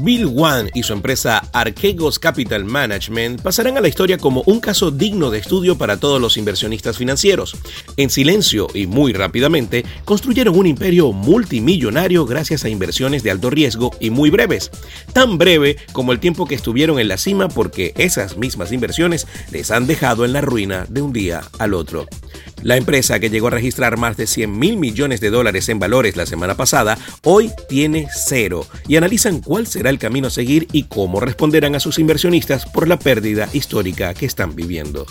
Bill Wan y su empresa Archegos Capital Management pasarán a la historia como un caso digno de estudio para todos los inversionistas financieros. En silencio y muy rápidamente, construyeron un imperio multimillonario gracias a inversiones de alto riesgo y muy breves. Tan breve como el tiempo que estuvieron en la cima porque esas mismas inversiones les han dejado en la ruina de un día al otro. La empresa, que llegó a registrar más de 100 mil millones de dólares en valores la semana pasada, hoy tiene cero y analizan cuál será el camino a seguir y cómo responderán a sus inversionistas por la pérdida histórica que están viviendo.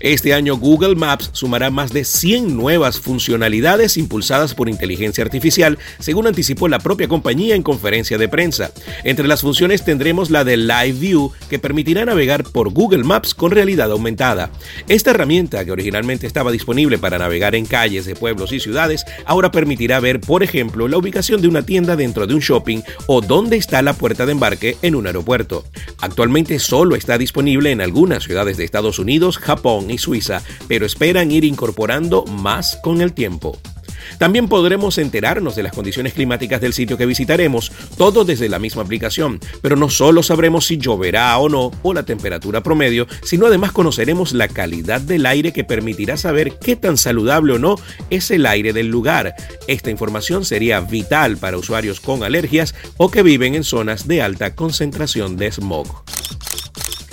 Este año Google Maps sumará más de 100 nuevas funcionalidades impulsadas por inteligencia artificial, según anticipó la propia compañía en conferencia de prensa. Entre las funciones tendremos la de Live View, que permitirá navegar por Google Maps con realidad aumentada. Esta herramienta, que originalmente estaba disponible para navegar en calles de pueblos y ciudades, ahora permitirá ver, por ejemplo, la ubicación de una tienda dentro de un shopping o dónde está la puerta de embarque en un aeropuerto. Actualmente solo está disponible en algunas ciudades de Estados Unidos, Japón y Suiza, pero esperan ir incorporando más con el tiempo. También podremos enterarnos de las condiciones climáticas del sitio que visitaremos, todo desde la misma aplicación, pero no solo sabremos si lloverá o no o la temperatura promedio, sino además conoceremos la calidad del aire que permitirá saber qué tan saludable o no es el aire del lugar. Esta información sería vital para usuarios con alergias o que viven en zonas de alta concentración de smog.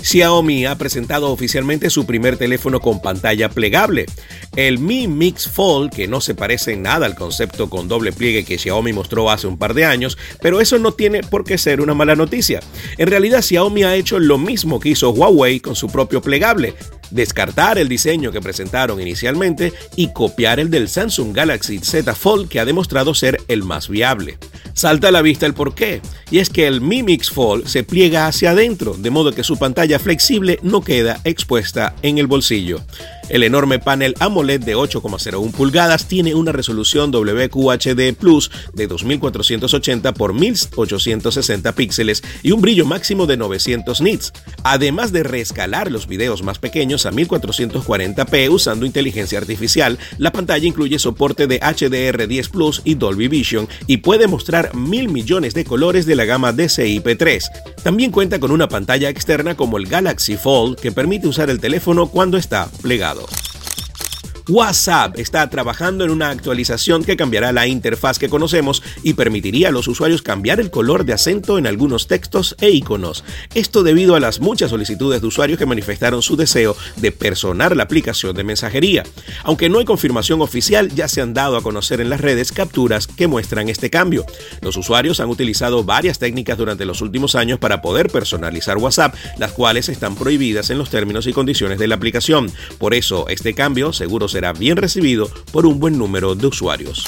Xiaomi ha presentado oficialmente su primer teléfono con pantalla plegable. El Mi Mix Fold, que no se parece en nada al concepto con doble pliegue que Xiaomi mostró hace un par de años, pero eso no tiene por qué ser una mala noticia. En realidad Xiaomi ha hecho lo mismo que hizo Huawei con su propio plegable, descartar el diseño que presentaron inicialmente y copiar el del Samsung Galaxy Z Fold que ha demostrado ser el más viable. Salta a la vista el porqué, y es que el Mi Mix Fold se pliega hacia adentro, de modo que su pantalla flexible no queda expuesta en el bolsillo. El enorme panel AMOLED de 8,01 pulgadas tiene una resolución WQHD Plus de 2480 x 1860 píxeles y un brillo máximo de 900 nits, además de reescalar los videos más pequeños a 1440p usando inteligencia artificial. La pantalla incluye soporte de HDR10 Plus y Dolby Vision y puede mostrar mil millones de colores de la gama DCI-P3. También cuenta con una pantalla externa como el Galaxy Fold que permite usar el teléfono cuando está plegado. WhatsApp está trabajando en una actualización que cambiará la interfaz que conocemos y permitiría a los usuarios cambiar el color de acento en algunos textos e iconos. Esto debido a las muchas solicitudes de usuarios que manifestaron su deseo de personar la aplicación de mensajería. Aunque no hay confirmación oficial, ya se han dado a conocer en las redes capturas que muestran este cambio. Los usuarios han utilizado varias técnicas durante los últimos años para poder personalizar WhatsApp, las cuales están prohibidas en los términos y condiciones de la aplicación. Por eso, este cambio seguro será bien recibido por un buen número de usuarios.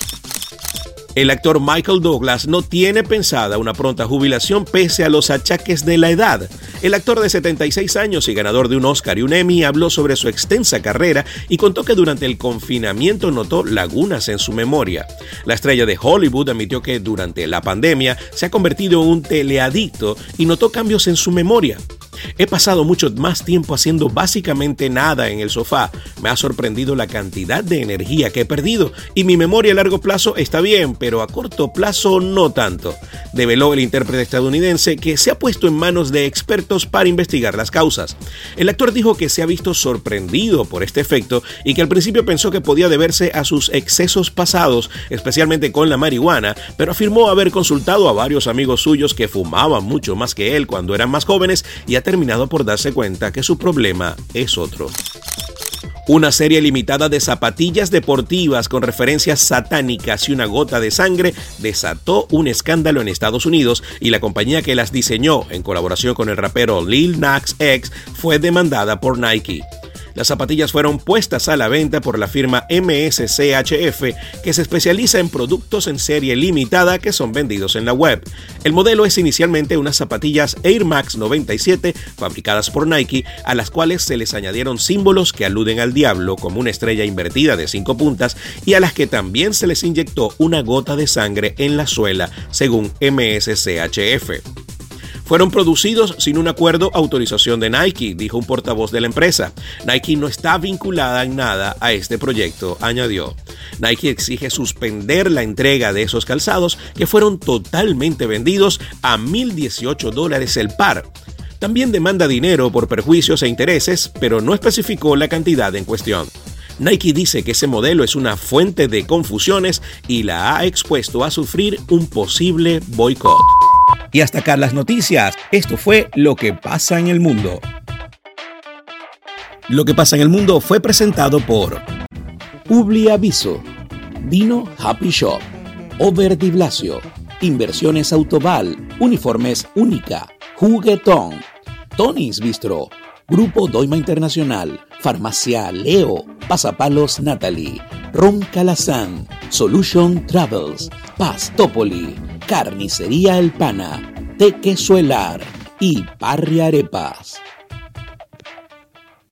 El actor Michael Douglas no tiene pensada una pronta jubilación pese a los achaques de la edad. El actor de 76 años y ganador de un Oscar y un Emmy habló sobre su extensa carrera y contó que durante el confinamiento notó lagunas en su memoria. La estrella de Hollywood admitió que durante la pandemia se ha convertido en un teleadicto y notó cambios en su memoria. He pasado mucho más tiempo haciendo básicamente nada en el sofá. Me ha sorprendido la cantidad de energía que he perdido y mi memoria a largo plazo está bien, pero a corto plazo no tanto. Develó el intérprete estadounidense que se ha puesto en manos de expertos para investigar las causas. El actor dijo que se ha visto sorprendido por este efecto y que al principio pensó que podía deberse a sus excesos pasados, especialmente con la marihuana, pero afirmó haber consultado a varios amigos suyos que fumaban mucho más que él cuando eran más jóvenes y ha terminado por darse cuenta que su problema es otro. Una serie limitada de zapatillas deportivas con referencias satánicas y una gota de sangre desató un escándalo en Estados Unidos y la compañía que las diseñó en colaboración con el rapero Lil Nas X fue demandada por Nike. Las zapatillas fueron puestas a la venta por la firma MSCHF, que se especializa en productos en serie limitada que son vendidos en la web. El modelo es inicialmente unas zapatillas Air Max 97 fabricadas por Nike, a las cuales se les añadieron símbolos que aluden al diablo como una estrella invertida de cinco puntas y a las que también se les inyectó una gota de sangre en la suela, según MSCHF Fueron producidos sin un acuerdo autorización de Nike, dijo un portavoz de la empresa. Nike no está vinculada en nada a este proyecto, añadió. Nike exige suspender la entrega de esos calzados que fueron totalmente vendidos a 1.018 dólares el par. También demanda dinero por perjuicios e intereses, pero no especificó la cantidad en cuestión. Nike dice que ese modelo es una fuente de confusiones y la ha expuesto a sufrir un posible boicot. Y hasta acá las noticias. Esto fue Lo que pasa en el mundo. Lo que pasa en el mundo fue presentado por Publi Aviso, Dino Happy Shop, Over Blasio, Inversiones Autoval, Uniformes Única, Juguetón, Tony's Bistro, Grupo Doima Internacional, Farmacia Leo, Pasapalos Natalie, Ron Calazán, Solution Travels, Pastopoli, Carnicería El Pana, Tequesuelar y Parri Arepas.